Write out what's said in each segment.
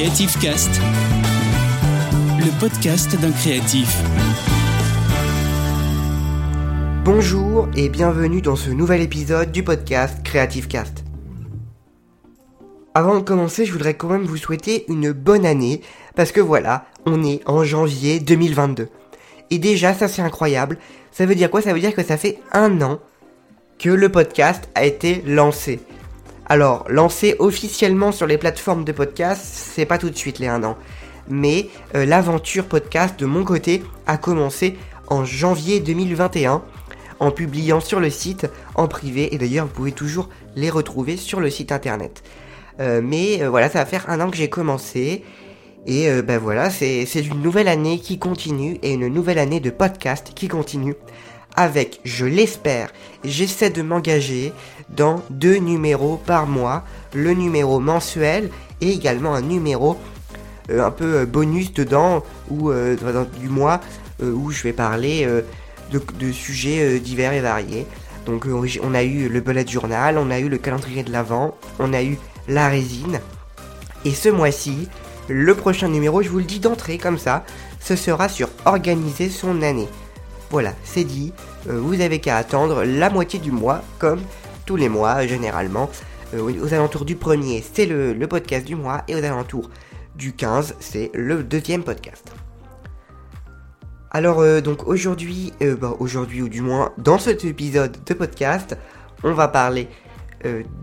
Creative Cast, le podcast d'un créatif. Bonjour et bienvenue dans ce nouvel épisode du podcast Creative Cast. Avant de commencer, je voudrais quand même vous souhaiter une bonne année parce que voilà, on est en janvier 2022. Et déjà, ça c'est incroyable. Ça veut dire quoi? Ça veut dire que ça fait un an que le podcast a été lancé. Alors, lancé officiellement sur les plateformes de podcast, c'est pas tout de suite les un an. Mais euh, l'aventure podcast de mon côté a commencé en janvier 2021 en publiant sur le site en privé et d'ailleurs vous pouvez toujours les retrouver sur le site internet. Euh, mais euh, voilà, ça va faire un an que j'ai commencé et ben voilà, c'est une nouvelle année qui continue et une nouvelle année de podcast qui continue avec, je l'espère, j'essaie de m'engager dans deux numéros par mois, le numéro mensuel et également un numéro euh, un peu euh, bonus dedans ou euh, du mois où je vais parler de, sujets divers et variés. Donc on a eu le bullet journal, on a eu le calendrier de l'avant, on a eu la résine. Et ce mois-ci, le prochain numéro, je vous le dis d'entrée comme ça, ce sera sur organiser son année. Voilà, c'est dit, vous avez qu'à attendre la moitié du mois comme les mois généralement. Euh, aux alentours du premier, c'est le, podcast du mois et aux alentours du 15, c'est le deuxième podcast. Alors euh, donc aujourd'hui, euh, bah, aujourd'hui ou du moins dans cet épisode de podcast, on va parler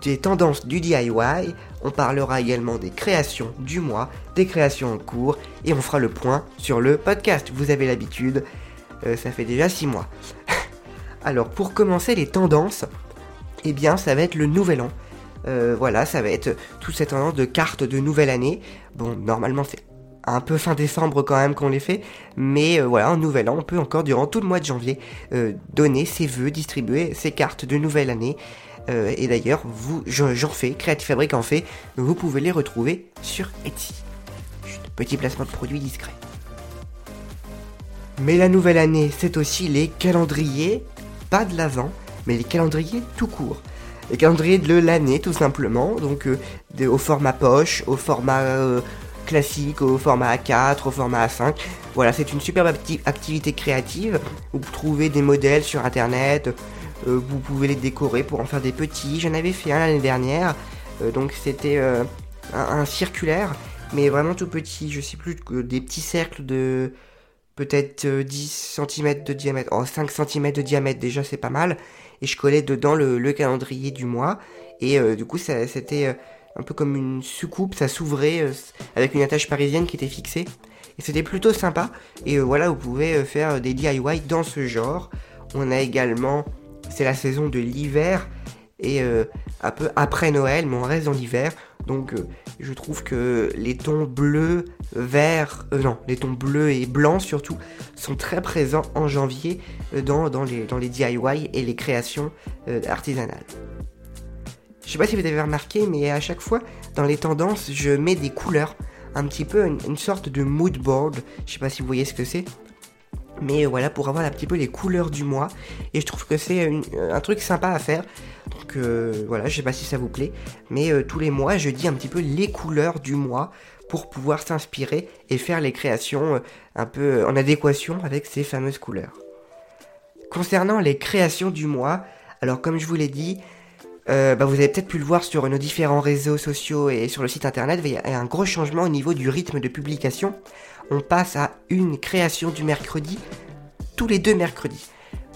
des tendances du DIY, on parlera également des créations du mois, des créations en cours, et on fera le point sur le podcast. Vous avez l'habitude, ça fait déjà 6 mois. Alors pour commencer les tendances, eh bien ça va être le nouvel an. Euh, voilà, ça va être tout cette tendance de cartes de nouvelle année. Bon, normalement c'est un peu fin décembre quand même qu'on les fait, mais euh, voilà, en nouvel an, on peut encore durant tout le mois de janvier euh, donner ses vœux, distribuer ses cartes de nouvelle année. et d'ailleurs, vous, j'en fais, Creative Fabric en fait, vous pouvez les retrouver sur Etsy. Juste petit placement de produit discret. Mais la nouvelle année, c'est aussi les calendriers, pas de l'avant, mais les calendriers tout court. Les calendriers de l'année tout simplement, donc euh, au format poche, au format euh, classique, au format A4, au format A5. Voilà, c'est une superbe activité créative. Vous trouvez des modèles sur internet, euh, vous pouvez les décorer pour en faire des petits. J'en avais fait un l'année dernière, donc c'était un, un, circulaire, mais vraiment tout petit. Je sais plus, des petits cercles de peut-être 10 cm de diamètre. Oh, 5 cm de diamètre déjà, c'est pas mal et je collais dedans le, calendrier du mois. Et euh, du coup, c'était euh, un peu comme une soucoupe, ça s'ouvrait euh, avec une attache parisienne qui était fixée. Et c'était plutôt sympa. Et voilà, vous pouvez faire des DIY dans ce genre. On a également, c'est la saison de l'hiver et un peu après Noël, mais on reste dans l'hiver. Donc je trouve que les tons bleus, verts, euh, non, les tons bleus et blancs surtout, sont très présents en janvier euh, dans, les, dans DIY et les créations euh, artisanales. Je sais pas si vous avez remarqué, mais à chaque fois, dans les tendances, je mets des couleurs, un petit peu une, sorte de mood board. Je sais pas si vous voyez ce que c'est. Mais voilà, pour avoir un petit peu les couleurs du mois. Et je trouve que c'est un truc sympa à faire. Donc euh, voilà, je sais pas si ça vous plaît, mais euh, tous les mois, je dis un petit peu les couleurs du mois pour pouvoir s'inspirer et faire les créations euh, un peu en adéquation avec ces fameuses couleurs. Concernant les créations du mois, alors comme je vous l'ai dit, bah, vous avez peut-être pu le voir sur nos différents réseaux sociaux et sur le site internet, il y a un gros changement au niveau du rythme de publication. On passe à une création du mercredi tous les deux mercredis.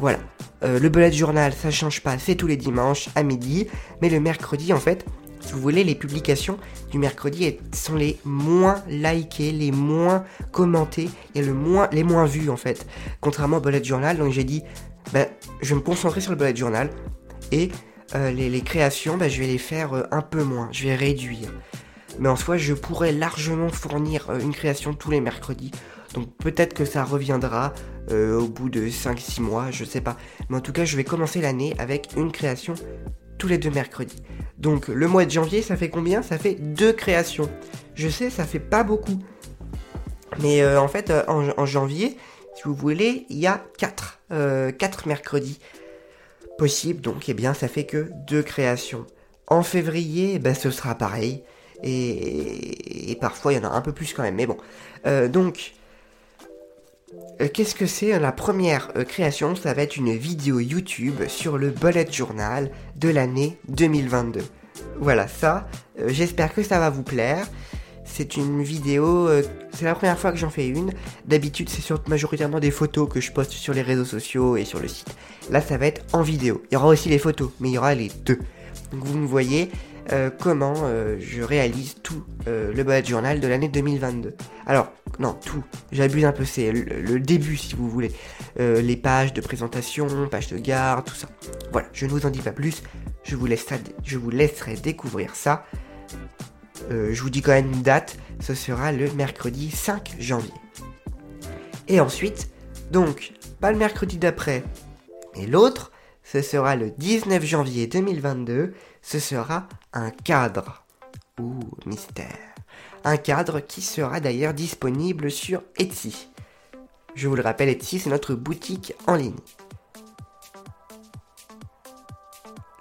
Voilà. Euh, le bullet journal, ça change pas, c'est tous les dimanches à midi. Mais le mercredi, en fait, si vous voulez, les publications du mercredi sont les moins likées, les moins commentées et les moins vues, en fait. Contrairement au bullet journal, donc j'ai dit, ben, je vais me concentrer sur le bullet journal et euh, les, créations, ben, je vais les faire euh, un peu moins, je vais réduire. Mais en soi, je pourrais largement fournir une création tous les mercredis. Donc peut-être que ça reviendra euh, au bout de 5-6 mois, je sais pas. Mais en tout cas, je vais commencer l'année avec une création tous les deux mercredis. Donc le mois de janvier, ça fait combien? Ça fait deux créations. Je sais, ça fait pas beaucoup. Mais euh, en fait, euh, en, janvier, si vous voulez, il y a 4, 4 mercredis possibles. Donc eh bien, ça fait que deux créations. En février, ben, ce sera pareil. Et, parfois, il y en a un peu plus quand même. Mais bon. Euh, donc, euh, qu'est-ce que c'est La première euh, création, ça va être une vidéo YouTube sur le bullet journal de l'année 2022. Voilà, ça, euh, j'espère que ça va vous plaire. C'est une vidéo, euh, c'est la première fois que j'en fais une. D'habitude, c'est sur majoritairement des photos que je poste sur les réseaux sociaux et sur le site. Là, ça va être en vidéo. Il y aura aussi les photos, mais il y aura les deux. Donc vous me voyez euh, comment euh, je réalise tout euh, le bullet journal de l'année 2022. Alors, non, tout. J'abuse un peu, c'est le, début si vous voulez. Les pages de présentation, pages de garde, tout ça. Voilà, je ne vous en dis pas plus. Je vous, je vous laisserai découvrir ça. Je vous dis quand même une date, ce sera le mercredi 5 janvier. Et ensuite, donc, pas le mercredi d'après, mais l'autre, ce sera le 19 janvier 2022, ce sera un cadre. Ouh, mystère. Un cadre qui sera d'ailleurs disponible sur Etsy. Je vous le rappelle, Etsy, c'est notre boutique en ligne.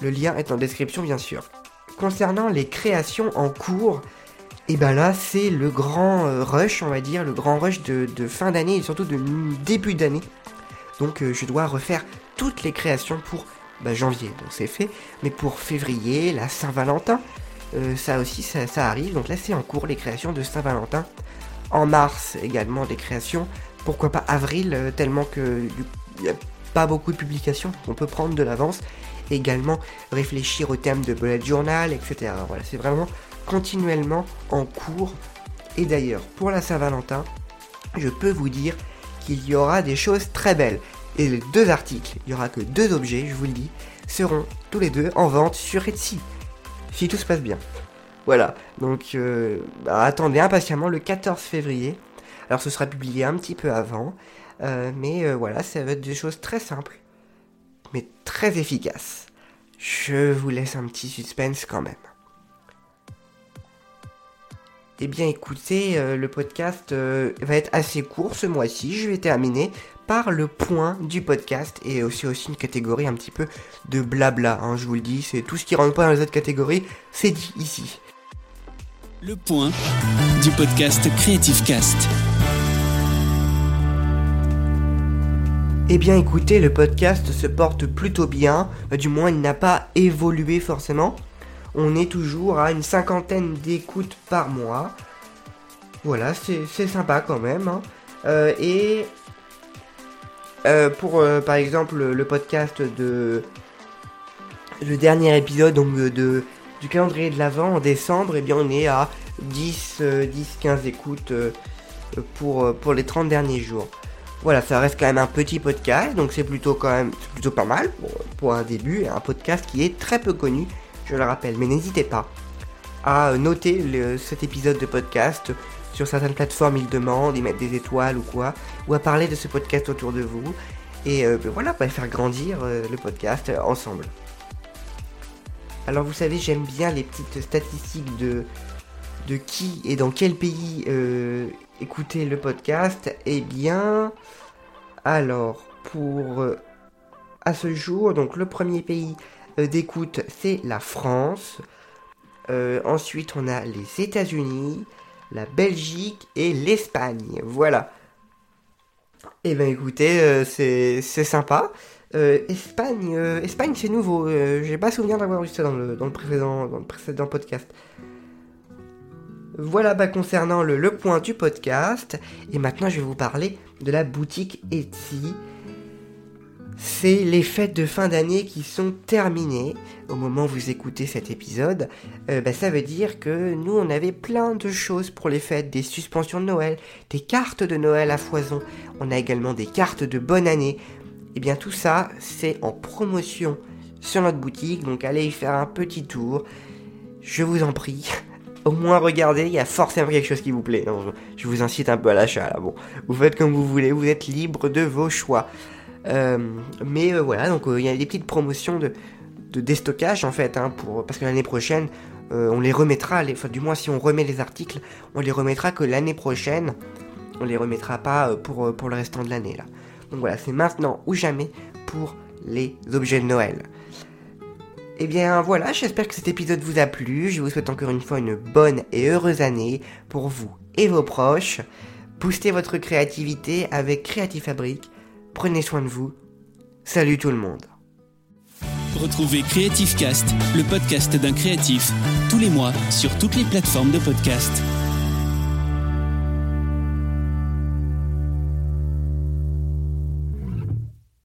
Le lien est en description, bien sûr. Concernant les créations en cours, et ben là, c'est le grand euh, rush, on va dire, le grand rush de, fin d'année et surtout de début d'année. Donc, euh, je dois refaire toutes les créations pour bah, janvier, donc c'est fait. Mais pour février, la Saint-Valentin, euh, ça aussi, ça, arrive. Donc là, c'est en cours les créations de Saint-Valentin. En mars, également des créations. Pourquoi pas avril, euh, tellement que il n'y a pas beaucoup de publications. On peut prendre de l'avance. Également réfléchir au thème de bullet journal, etc. Voilà, c'est vraiment continuellement en cours. Et d'ailleurs, pour la Saint-Valentin, je peux vous dire qu'il y aura des choses très belles. Et les deux articles, il y aura que deux objets, je vous le dis, seront tous les deux en vente sur Etsy. Si tout se passe bien. Voilà, donc euh, bah, attendez impatiemment le 14 février. Alors ce sera publié un petit peu avant, euh, mais euh, voilà, ça va être des choses très simples, mais très efficaces. Je vous laisse un petit suspense quand même. Eh bien écoutez, le podcast va être assez court ce mois-ci. Je vais terminer par le point du podcast et aussi aussi une catégorie un petit peu de blabla. hein, je vous le dis, c'est tout ce qui rentre pas dans les autres catégories, c'est dit ici. Le point du podcast Creative Cast. Eh bien écoutez, le podcast se porte plutôt bien, Euh, du moins il n'a pas évolué forcément. On est toujours à une cinquantaine d'écoutes par mois. Voilà, c'est c'est sympa quand même. hein. Euh, et euh, pour euh, par exemple le podcast de le dernier épisode donc de, du calendrier de l'avant en décembre, eh bien on est à 10, euh, 10 15 écoutes pour, pour les 30 derniers jours. Voilà, ça reste quand même un petit podcast, donc c'est plutôt quand même plutôt pas mal pour, un début, et un podcast qui est très peu connu, je le rappelle. Mais n'hésitez pas à noter cet épisode de podcast sur certaines plateformes, ils demandent, ils mettent des étoiles ou quoi, ou à parler de ce podcast autour de vous. Et euh, ben voilà, on va faire grandir euh, le podcast euh, ensemble. Alors vous savez, j'aime bien les petites statistiques de, de qui et dans quel pays euh, écouter le podcast. Eh bien, alors, pour à ce jour, donc le premier pays d'écoute, c'est la France. Ensuite, on a les États-Unis, la Belgique et l'Espagne. Voilà. Eh ben écoutez, euh, c'est sympa. Euh, Espagne, euh, Espagne c'est nouveau. J'ai pas souvenir d'avoir vu ça dans le, dans précédent, dans précédent podcast. Voilà bah, concernant le, le point du podcast. Et maintenant je vais vous parler de la boutique Etsy. C'est les fêtes de fin d'année qui sont terminées au moment où vous écoutez cet épisode. Euh, bah, ça veut dire que nous on avait plein de choses pour les fêtes, des suspensions de Noël, des cartes de Noël à foison. On a également des cartes de bonne année. Et bien tout ça c'est en promotion sur notre boutique, donc allez y faire un petit tour. Je vous en prie. Au moins regardez, il y a forcément quelque chose qui vous plaît. Je vous incite un peu à l'achat là. Bon, vous faites comme vous voulez, vous êtes libre de vos choix. Euh, mais euh, voilà, donc euh, il y a des petites promotions de, déstockage en fait, hein, pour, parce que l'année prochaine, on les remettra, les, enfin du moins si on remet les articles, on les remettra que l'année prochaine. On les remettra pas pour, pour le restant de l'année là. Donc voilà, c'est maintenant ou jamais pour les objets de Noël. Eh bien voilà, j'espère que cet épisode vous a plu. Je vous souhaite encore une fois une bonne et heureuse année pour vous et vos proches. Boostez votre créativité avec Creative Fabric. Prenez soin de vous. Salut tout le monde. Retrouvez Creative Cast, le podcast d'un créatif, tous les mois sur toutes les plateformes de podcast.